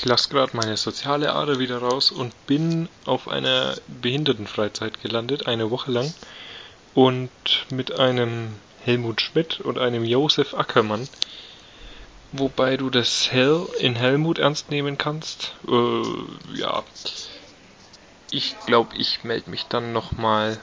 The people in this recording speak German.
ich lasse gerade meine soziale Ader wieder raus und bin auf einer Behindertenfreizeit gelandet, eine Woche lang. Und mit einem Helmut Schmidt und einem Josef Ackermann. Wobei du das Hell in Helmut ernst nehmen kannst. Äh, ja. Ich glaube, ich melde mich dann nochmal